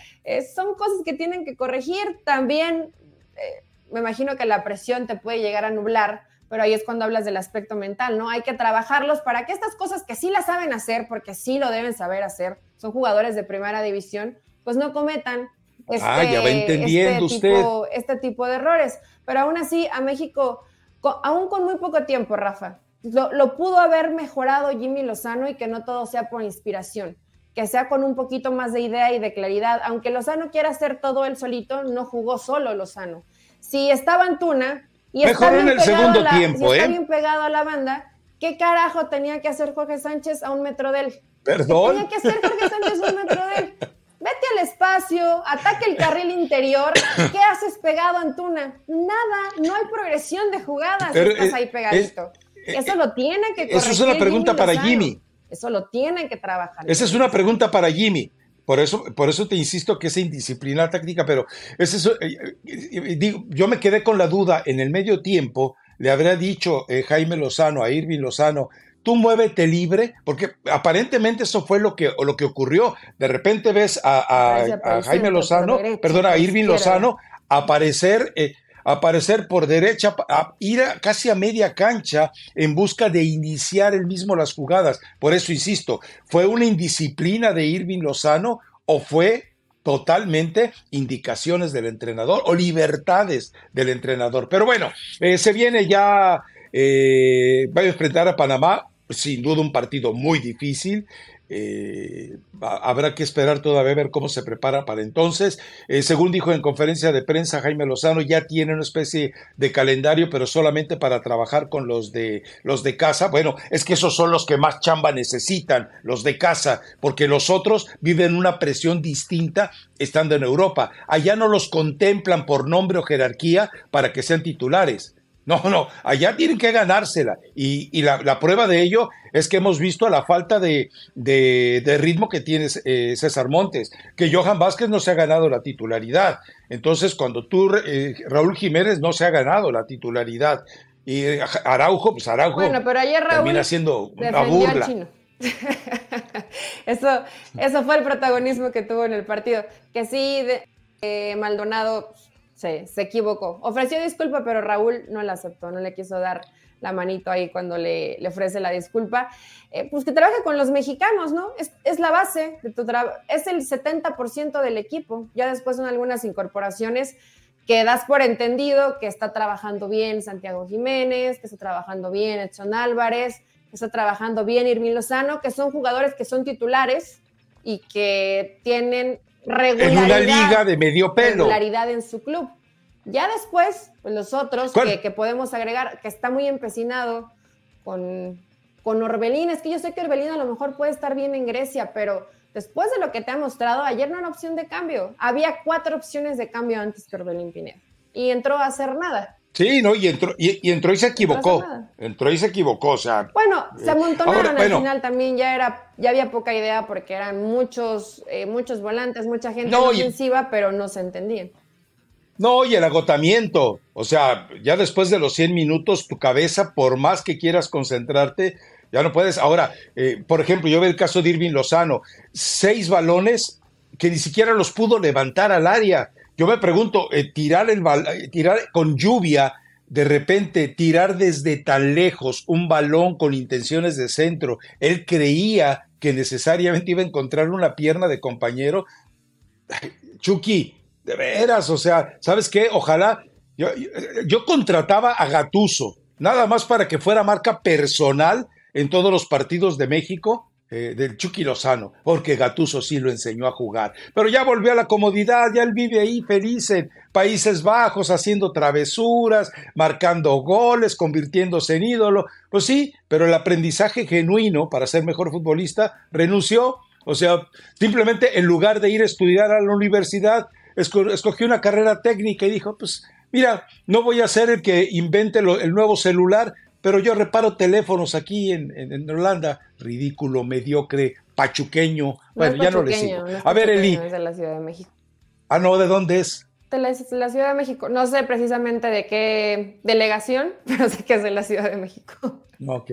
son cosas que tienen que corregir. También eh, me imagino que la presión te puede llegar a nublar, pero ahí es cuando hablas del aspecto mental, ¿no? Hay que trabajarlos para que estas cosas que sí las saben hacer, porque sí lo deben saber hacer, son jugadores de primera división, pues no cometan este, ah, ya va entendiendo este, Tipo, este tipo de errores. Pero aún así, a México, aún con muy poco tiempo, Rafa, lo, pudo haber mejorado Jimmy Lozano y que no todo sea por inspiración, que sea con un poquito más de idea y de claridad. Aunque Lozano quiera hacer todo él solito, no jugó solo Lozano. Si estaba Antuna y está, bien, el segundo tiempo, está ¿eh? bien pegado a la banda, ¿qué carajo tenía que hacer Jorge Sánchez a un metro de él? Perdón. tenía que hacer Jorge Sánchez a un metro de él? Vete al espacio, ataque el carril interior. ¿Qué haces pegado, Antuna? Nada, no hay progresión de jugadas. estás ahí pegadito. Eso lo tienen que Eso es una pregunta para Jimmy. Eso lo tienen que trabajar. Esa es una pregunta para Jimmy. Por eso, por eso te insisto que es indisciplina táctica, pero es eso, eh, eh, digo, yo me quedé con la duda en el medio tiempo, le habría dicho eh, Jaime Lozano a Irving Lozano, tú muévete libre, porque aparentemente eso fue lo que, lo que ocurrió. De repente ves a, Jaime Lozano, perdona, a Irving Lozano aparecer aparecer por derecha, a ir casi a media cancha en busca de iniciar el mismo las jugadas. Por eso insisto, ¿fue una indisciplina de Irving Lozano o fue totalmente indicaciones del entrenador o libertades del entrenador? Pero bueno, eh, se viene ya, eh, va a enfrentar a Panamá, sin duda un partido muy difícil. Eh, habrá que esperar todavía a ver cómo se prepara para entonces. Eh, según dijo en conferencia de prensa Jaime Lozano, ya tiene una especie de calendario, pero solamente para trabajar con los de los de casa. Bueno, es que esos son los que más chamba necesitan, los de casa, porque los otros viven una presión distinta estando en Europa. Allá no los contemplan por nombre o jerarquía para que sean titulares. No, no, allá tienen que ganársela. Y, la, prueba de ello es que hemos visto la falta de, ritmo que tiene eh, César Montes, que Johan Vázquez no se ha ganado la titularidad. Entonces, cuando tú, eh, Raúl Jiménez no se ha ganado la titularidad. Y eh, Araujo, pues Araujo bueno, pero ayer Raúl termina siendo una burla. eso, eso fue el protagonismo que tuvo en el partido. Que sí, de, Maldonado se, se equivocó. Ofreció disculpa, pero Raúl no la aceptó, no le quiso dar la manito ahí cuando le, le ofrece la disculpa. Eh, pues que trabaje con los mexicanos, ¿no? Es, es la base de tu trabajo, es el 70% del equipo. Ya después son algunas incorporaciones que das por entendido que está trabajando bien Santiago Jiménez, que está trabajando bien Edson Álvarez, que está trabajando bien Irving Lozano, que son jugadores que son titulares y que tienen. En una liga de medio pelo. Regularidad en su club. Ya después, pues los otros que, podemos agregar, que está muy empecinado con, con Orbelín. Es que yo sé que Orbelín a lo mejor puede estar bien en Grecia, pero después de lo que te ha mostrado, ayer no era opción de cambio. Había cuatro opciones de cambio antes que Orbelín Pineda. Y entró a hacer nada. Sí, no, y entró y, entró y se equivocó. Entró y se equivocó, o sea. Bueno, se amontonaron al final también, ya era, ya había poca idea porque eran muchos, eh, muchos volantes, mucha gente ofensiva, pero no se entendían. No, y el agotamiento. O sea, ya después de los 100 minutos, tu cabeza, por más que quieras concentrarte, Ya no puedes. Ahora, eh, por ejemplo, yo veo el caso de Irving Lozano, seis balones que ni siquiera los pudo levantar al área. Yo me pregunto, eh, tirar, el eh, tirar con lluvia, de repente tirar desde tan lejos un balón con intenciones de centro, él creía que necesariamente iba a encontrar una pierna de compañero. Chucky, de veras, o sea, ¿sabes qué? Ojalá, yo, yo contrataba a Gatuso, nada más para que fuera marca personal en todos los partidos de México eh, del Chucky Lozano, porque Gatuso sí lo enseñó a jugar. Pero ya volvió a la comodidad, ya él vive ahí feliz en Países Bajos, haciendo travesuras, marcando goles, convirtiéndose en ídolo. Pues sí, pero el aprendizaje genuino para ser mejor futbolista renunció. O sea, simplemente en lugar de ir a estudiar a la universidad, escogió una carrera técnica y dijo, pues mira, no voy a ser el que invente el nuevo celular, pero yo reparo teléfonos aquí en, Holanda. Ridículo, mediocre, pachuqueño. bueno, ya no le sigo. a ver, Eli. Es de la Ciudad de México. Ah, no, ¿de dónde es? De la, Ciudad de México. No sé precisamente de qué delegación, pero sé que es de la Ciudad de México. Ok.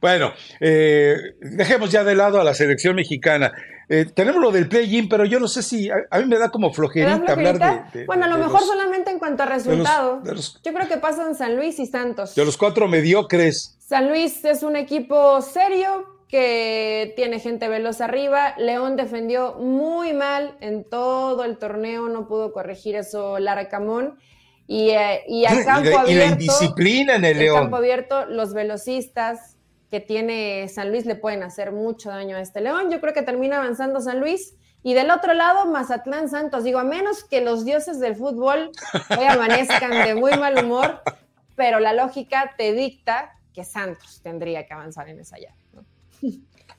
Bueno, eh, dejemos ya de lado a la selección mexicana. Eh, tenemos lo del play-in, pero yo no sé si a, mí me da como flojerita, hablar de, Bueno, a lo mejor solamente en cuanto a resultado. yo creo que pasan San Luis y Santos. De los cuatro mediocres. San Luis es un equipo serio que tiene gente veloz arriba. León defendió muy mal en todo el torneo, no pudo corregir eso Laracamón. Y, eh, y a campo abierto. Y la indisciplina en el León. campo abierto, los velocistas, que tiene San Luis le pueden hacer mucho daño a este León. Yo creo que termina avanzando San Luis. Y del otro lado, Mazatlán Santos. Digo, a menos que los dioses del fútbol hoy amanezcan de muy mal humor, pero la lógica te dicta que Santos tendría que avanzar en esa llave.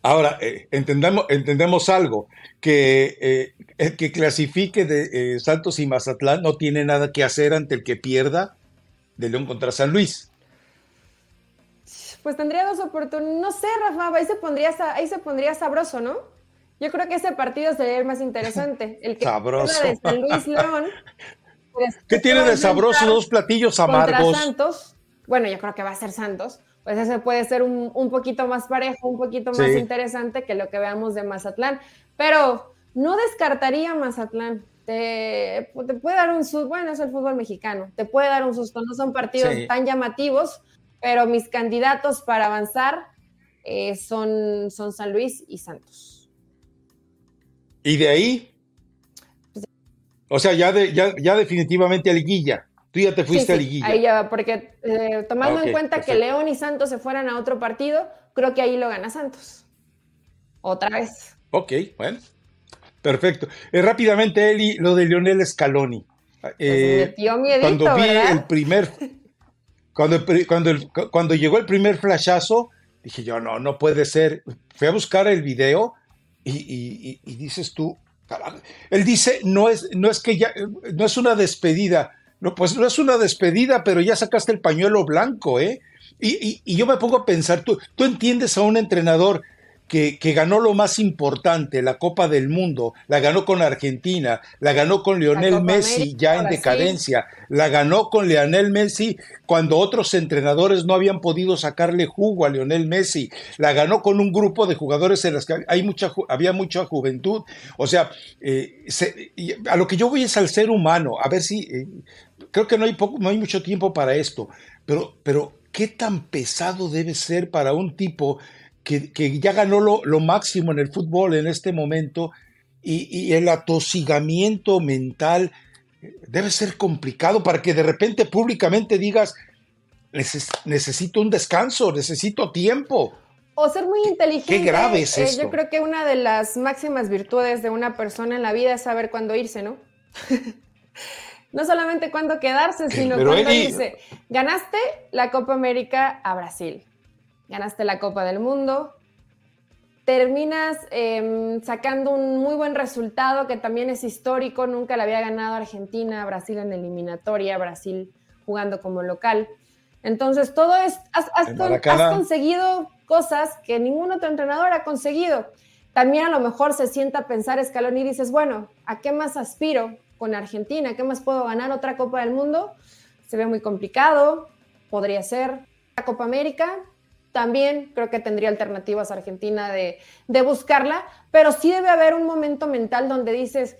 Ahora, eh, entendemos, entendemos algo, que eh, el que clasifique de eh, Santos y Mazatlán no tiene nada que hacer ante el que pierda de León contra San Luis pues tendría dos oportunidades. No sé, Rafa, ahí se, pondría, ahí se pondría sabroso, ¿no? Yo creo que ese partido sería el más interesante. El que sabroso. de San Luis León. Pues, ¿Qué tiene de sabroso dos platillos amargos? Santos. Bueno, yo creo que va a ser Santos. Pues ese puede ser un, un poquito más parejo, un poquito más interesante que lo que veamos de Mazatlán. Pero no descartaría Mazatlán. Te, te, puede dar un susto, bueno, es el fútbol mexicano, te puede dar un susto, no son partidos tan llamativos, pero mis candidatos para avanzar eh, son, son San Luis y Santos. ¿Y de ahí? O sea, ya, de, ya, ya definitivamente a liguilla. Tú ya te fuiste a liguilla. Ahí ya, porque eh, tomando en cuenta que León y Santos se fueran a otro partido, creo que ahí lo gana Santos. Otra vez. Ok, bueno. Perfecto. Eh, rápidamente, Eli, lo de Lionel Scaloni. Pues cuando vi el primer Cuando, cuando, cuando llegó el primer flashazo, dije yo, no, no puede ser. Fui a buscar el video y, dices tú, él dice, no es, no es que ya, no es una despedida. No, pues no es una despedida, pero ya sacaste el pañuelo blanco, ¿eh? Y, y yo me pongo a pensar, tú, tú entiendes a un entrenador que, ganó lo más importante, la Copa del Mundo, la ganó con Argentina, la ganó con Lionel Messi ya en decadencia, la ganó con Lionel Messi cuando otros entrenadores no habían podido sacarle jugo a Lionel Messi, la ganó con un grupo de jugadores en los que hay mucha, había mucha juventud, o sea, eh, a lo que yo voy es al ser humano, a ver si, eh, creo que no hay, poco, no hay mucho tiempo para esto, pero, pero ¿qué tan pesado debe ser para un tipo que, ya ganó lo, máximo en el fútbol en este momento y, el atosigamiento mental debe ser complicado para que de repente públicamente digas, necesito un descanso, necesito tiempo. O ser muy inteligente. Qué grave es eh, yo creo que una de las máximas virtudes de una persona en la vida es saber cuándo irse, ¿no? no solamente cuándo quedarse, sino cuándo irse. Ganaste la Copa América a Brasil ganaste la Copa del Mundo, terminas em, sacando un muy buen resultado que también es histórico, nunca le había ganado Argentina, Brasil en eliminatoria, Brasil jugando como local. Entonces, todo es, has, conseguido cosas que ningún otro entrenador ha conseguido. También a lo mejor se sienta a pensar escalón y dices, bueno, ¿a qué más aspiro con Argentina? ¿Qué más puedo ganar? ¿Otra Copa del Mundo? Se ve muy complicado, podría ser. La Copa América, también creo que tendría alternativas Argentina de, de buscarla, pero sí debe haber un momento mental donde dices,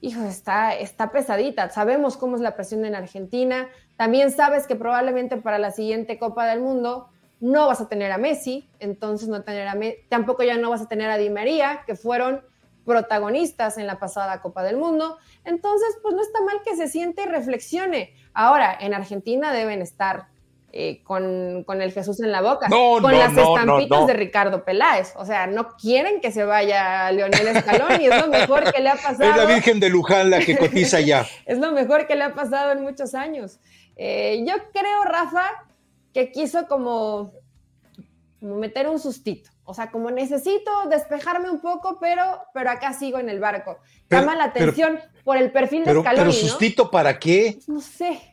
hijo, está, está pesadita. Sabemos cómo es la presión en Argentina. También sabes que probablemente para la siguiente Copa del Mundo no vas a tener a Messi, entonces no tener a tampoco ya no vas a tener a Di María, que fueron protagonistas en la pasada Copa del Mundo. Entonces, pues no está mal que se siente y reflexione. Ahora, en Argentina deben estar eh, con, el Jesús en la boca, con las estampitas de Ricardo Peláez. O sea, no quieren que se vaya Leonel Scaloni, es lo mejor que le ha pasado. Es la Virgen de Luján la que cotiza ya. es lo mejor que le ha pasado en muchos años. Eh, yo creo, Rafa, que quiso como, como meter un sustito. O sea, como necesito despejarme un poco, pero, pero acá sigo en el barco. Llama la atención por el perfil de Scaloni. Pero sustito para qué? Pues no sé.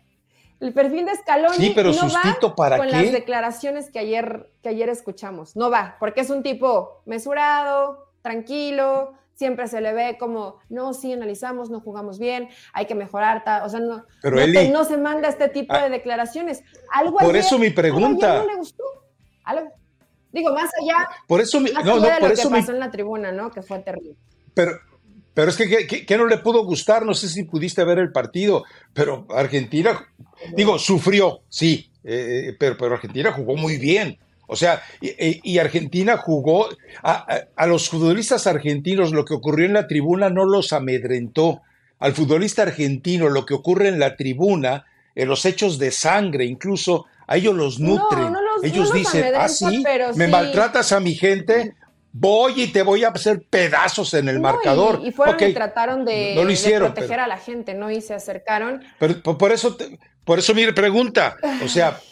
El perfil de Scaloni sí, pero no va para con las declaraciones que ayer, que ayer escuchamos. No va, porque es un tipo mesurado, tranquilo, siempre se le ve como, no, sí, analizamos, no jugamos bien, hay que mejorar, o sea, no, no, se manda este tipo de ah, declaraciones. Algo por eso mi pregunta. no le gustó. Algo, digo, más allá, por eso mi, no, no, de por lo eso que pasó en la tribuna, ¿no? Que fue terrible. Pero, pero es que, ¿qué no le pudo gustar? No sé si pudiste ver el partido, pero Argentina, digo, sufrió, sí, eh, pero, pero Argentina jugó muy bien. O sea, y, Argentina jugó, a, los futbolistas argentinos lo que ocurrió en la tribuna no los amedrentó. Al futbolista argentino lo que ocurre en la tribuna, en los hechos de sangre, incluso a ellos los nutren. ellos dicen, ah, sí, me maltratas a mi gente, voy y te voy a hacer pedazos en el marcador. Y, fueron y trataron de, proteger a la gente, ¿no? Y se acercaron. Pero, por eso, por eso mi pregunta, o sea,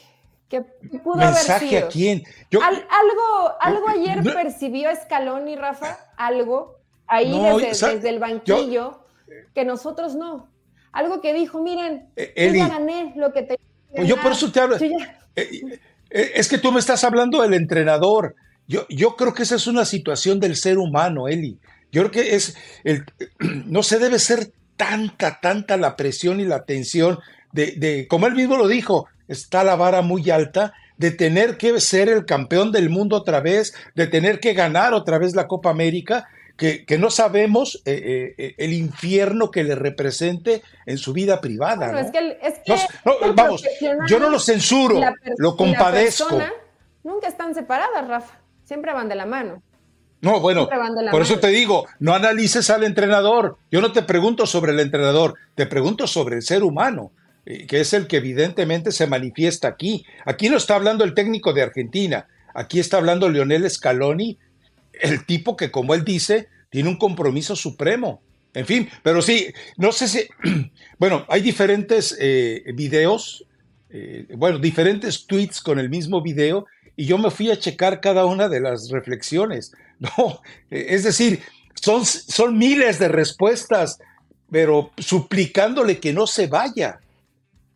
¿Qué pudo mensaje a quién? algo, algo ayer percibió Escalón y Rafa, algo ahí desde, el banquillo que nosotros no. Algo que dijo, miren, eh, yo ya gané lo que te. Yo por eso te hablo. Eh, eh, es que tú me estás hablando del entrenador. Yo, yo creo que esa es una situación del ser humano, Eli. Yo creo que es el, no se debe ser tanta, tanta la presión y la tensión de, de, como él mismo lo dijo, está la vara muy alta de tener que ser el campeón del mundo otra vez, de tener que ganar otra vez la Copa América, que, que no sabemos eh, eh, el infierno que le represente en su vida privada. ¿no? Es que, es que vamos, yo no lo censuro, lo compadezco. nunca están separadas, Rafa siempre van de la mano. No, bueno, por eso te digo, no analices al entrenador. Yo no te pregunto sobre el entrenador, te pregunto sobre el ser humano, eh, que es el que evidentemente se manifiesta aquí. Aquí no está hablando el técnico de Argentina, aquí está hablando Lionel Scaloni, el tipo que, como él dice, tiene un compromiso supremo. En fin, pero sí, no sé si, bueno, hay diferentes eh, videos, eh, bueno, diferentes tweets con el mismo video y yo me fui a checar cada una de las reflexiones. No, es decir, son, son miles de respuestas, pero suplicándole que no se vaya.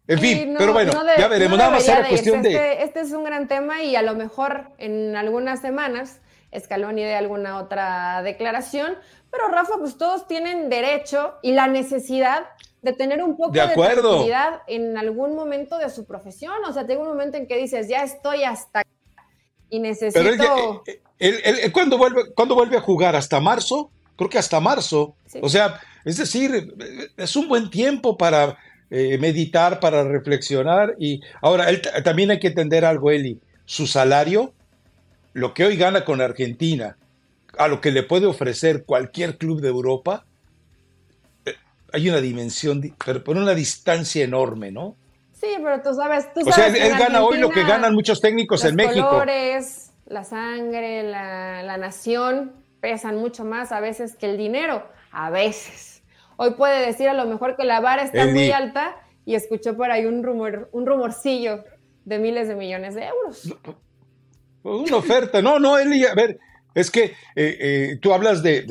En fin, pero bueno, ya veremos. Nada más era cuestión de. Este, este, es un gran tema y a lo mejor en algunas semanas Scaloni de alguna otra declaración, pero Rafa, pues todos tienen derecho y la necesidad de tener un poco de, tranquilidad en algún momento de su profesión. O sea, tengo un momento en que dices, ya estoy hasta y necesito... Pero él, ¿cuándo, vuelve, vuelve a jugar? ¿Hasta marzo? Creo que hasta marzo. O sea, es decir, es un buen tiempo para eh, meditar, para reflexionar. Y ahora, él, también hay que entender algo, Eli. Su salario, lo que hoy gana con Argentina, a lo que le puede ofrecer cualquier club de Europa, eh, hay una dimensión, pero por una distancia enorme, ¿no? Sí, pero tú sabes, tú o sea, él, gana hoy lo que ganan muchos técnicos en México. Los colores, la sangre, la, nación pesan mucho más a veces que el dinero, a veces. Hoy puede decir a lo mejor que la vara está muy alta y escuchó por ahí un rumor, un rumorcillo de miles de millones de euros. Una oferta, no, no, Eli, a ver, es que eh, eh, tú hablas de,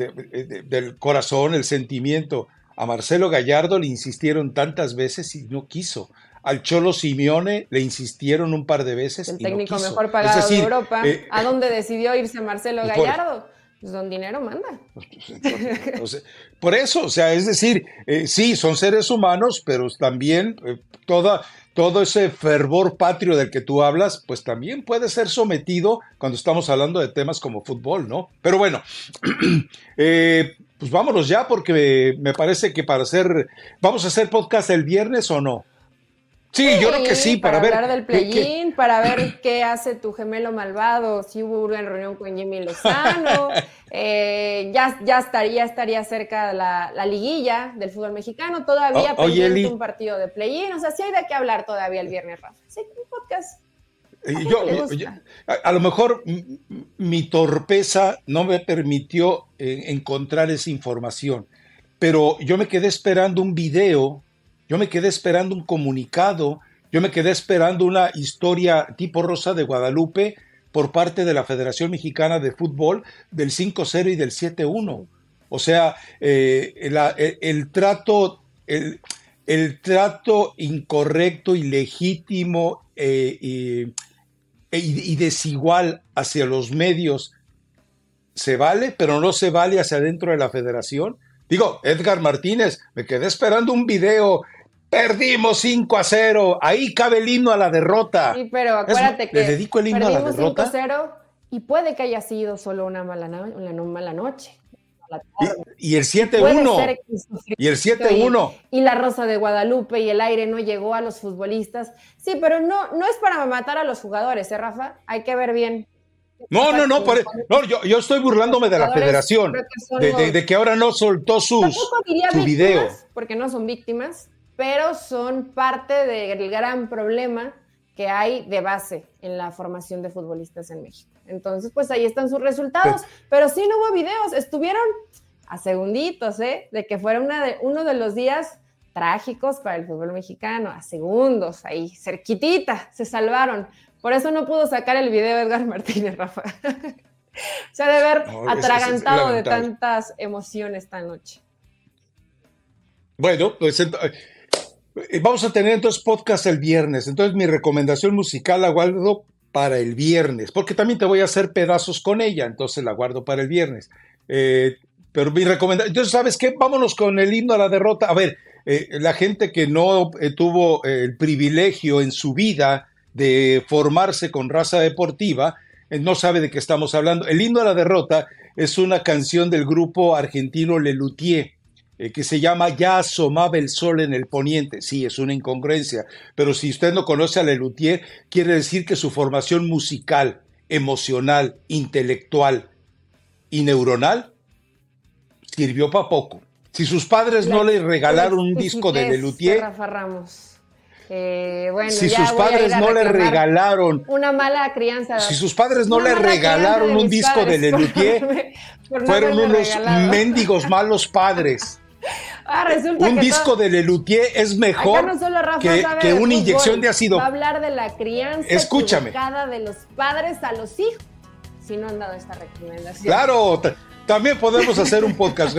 del corazón, el sentimiento. A Marcelo Gallardo le insistieron tantas veces y no quiso. Al Cholo Simeone le insistieron un par de veces. El técnico mejor pagado de Europa. Eh, ¿A dónde decidió irse Marcelo Gallardo? Pues don dinero manda. por eso, o sea, es decir, eh, sí, son seres humanos, pero también eh, toda, todo ese fervor patrio del que tú hablas, pues también puede ser sometido cuando estamos hablando de temas como fútbol, ¿no? Pero bueno, eh, pues vámonos ya porque me parece que para hacer, vamos a hacer podcast el viernes o no. Sí, yo creo que sí, para, ver. hablar del play-in, para ver qué hace tu gemelo malvado, si hubo una reunión con Jimmy Lozano, eh, ya, ya, estaría, estaría cerca la, la liguilla del fútbol mexicano, todavía oh, pendiente un partido de play-in, o sea, sí hay de qué hablar todavía el viernes, Rafa. Sí, un podcast. Eh, a, lo mejor mi torpeza no me permitió eh, encontrar esa información, pero yo me quedé esperando un video yo me quedé esperando un comunicado, yo me quedé esperando una historia tipo Rosa de Guadalupe por parte de la Federación Mexicana de Fútbol del 5-0 y del 7-1. O sea, eh, el, trato, el, trato incorrecto, ilegítimo eh, y, y desigual hacia los medios se vale, pero no se vale hacia adentro de la federación. Digo, Edgar Martínez, me quedé esperando un video Perdimos 5 a 0. Ahí cabe el himno a la derrota. Sí, pero acuérdate que. Le dedico el himno a la derrota. 5 a 0 y puede que haya sido solo una mala, una mala noche. Y, el 7-1. Y el 7-1. Y, y, la Rosa de Guadalupe y el aire no llegó a los futbolistas. Sí, pero no, no es para matar a los jugadores, ¿eh, Rafa? Hay que ver bien. No, no, no, e-, no yo, yo, estoy burlándome de la federación, de, de, que ahora no soltó sus, su video. Porque no son víctimas, pero son parte del gran problema que hay de base en la formación de futbolistas en México. Entonces, pues ahí están sus resultados, pero sí no hubo videos, estuvieron a segunditos, ¿eh? De que fuera una de, uno de los días trágicos para el fútbol mexicano, a segundos, ahí, cerquitita, se salvaron. Por eso no pudo sacar el video Edgar Martínez, Rafa. Se ha de ver atragantado de tantas emociones esta noche. Bueno, pues vamos a tener entonces podcast el viernes. Entonces mi recomendación musical la guardo para el viernes, porque también te voy a hacer pedazos con ella, entonces la guardo para el viernes. Eh, pero mi recomendación, entonces, ¿sabes qué? Vámonos con el himno a la derrota. A ver, eh, la gente que no tuvo el privilegio en su vida de formarse con raza deportiva, no sabe de qué estamos hablando. El himno a la derrota es una canción del grupo argentino Lelutier eh, que se llama Ya asomaba el sol en el poniente. Sí, es una incongruencia, pero si usted no conoce a Lelutier, quiere decir que su formación musical, emocional, intelectual y neuronal sirvió para poco. Si sus padres no le regalaron un disco de Lelutier, eh, bueno, si sus padres no le regalaron una mala crianza, si sus padres no le regalaron un disco de Lelutier, fueron unos mendigos malos padres. Ah, un disco de Lelutier es mejor que, una inyección de ácido. Va a hablar de la crianza Escúchame. de los padres a los hijos. Si no han dado esta recomendación. Claro, también podemos hacer un podcast.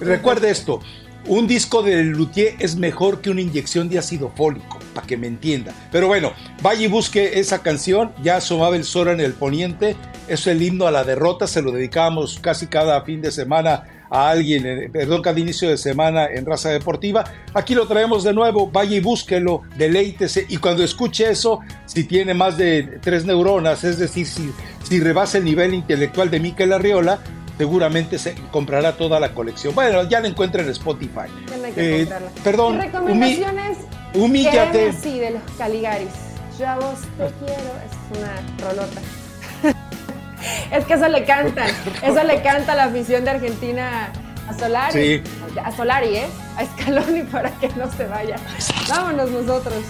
Recuerde esto. Un disco de Lelutier es mejor que una inyección de ácido fólico, para que me entienda. Pero bueno, vaya y busque esa canción. Ya asomaba el sol en el poniente. Es el himno a la derrota. Se lo dedicamos casi cada fin de semana a alguien, eh, perdón, cada inicio de semana en Raza Deportiva. Aquí lo traemos de nuevo, vaya y búsquelo, deleítese y cuando escuche eso, si tiene más de tres neuronas, es decir, si, si rebasa el nivel intelectual de Miquel Arriola, seguramente se comprará toda la colección. Bueno, ya la encuentra en Spotify. Eh, perdón, recomendaciones humíllate. Sí, de los Caligaris. Yo a vos te quiero, es una rolota. es que eso le canta, eso le canta la afición de Argentina a Solari. A Solari, ¿eh? A Scaloni para que no se vaya. Vámonos nosotros.